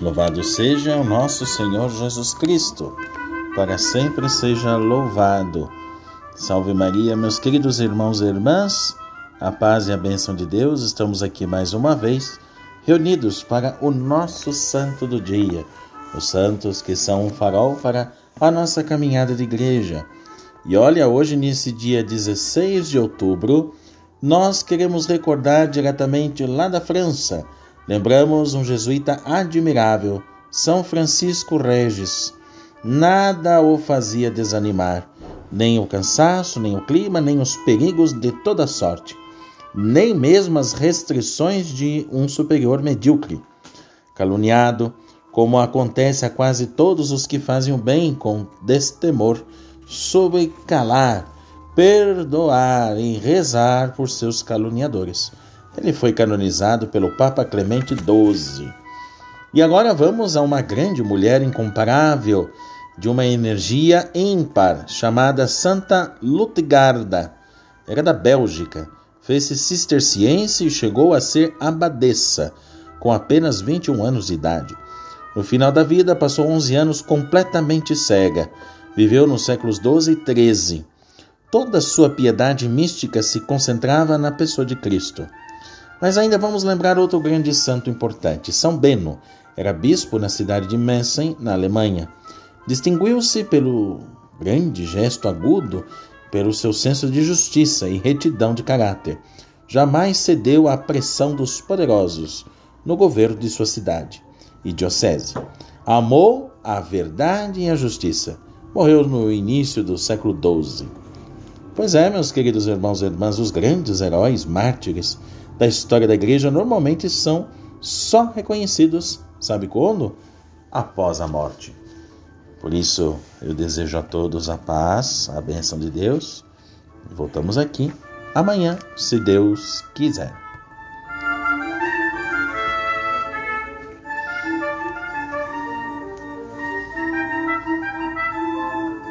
Louvado seja o nosso Senhor Jesus Cristo, para sempre seja louvado. Salve Maria, meus queridos irmãos e irmãs, a paz e a bênção de Deus, estamos aqui mais uma vez, reunidos para o nosso santo do dia, os santos que são um farol para a nossa caminhada de igreja. E olha, hoje, nesse dia 16 de outubro, nós queremos recordar diretamente lá da França Lembramos um jesuíta admirável, São Francisco Regis. Nada o fazia desanimar, nem o cansaço, nem o clima, nem os perigos de toda sorte, nem mesmo as restrições de um superior medíocre. Caluniado, como acontece a quase todos os que fazem o bem com destemor, soube calar, perdoar e rezar por seus caluniadores. Ele foi canonizado pelo Papa Clemente XII. E agora vamos a uma grande mulher incomparável, de uma energia ímpar, chamada Santa Lutgarda. Era da Bélgica. Fez-se cisterciense e chegou a ser abadesa, com apenas 21 anos de idade. No final da vida, passou 11 anos completamente cega. Viveu nos séculos 12 e 13. Toda sua piedade mística se concentrava na pessoa de Cristo. Mas ainda vamos lembrar outro grande santo importante, São Beno. Era bispo na cidade de Messen, na Alemanha. Distinguiu-se pelo grande gesto agudo, pelo seu senso de justiça e retidão de caráter. Jamais cedeu à pressão dos poderosos no governo de sua cidade e diocese. Amou a verdade e a justiça. Morreu no início do século XII. Pois é, meus queridos irmãos e irmãs, os grandes heróis, mártires, da história da igreja normalmente são só reconhecidos, sabe quando? Após a morte. Por isso, eu desejo a todos a paz, a bênção de Deus. Voltamos aqui amanhã, se Deus quiser.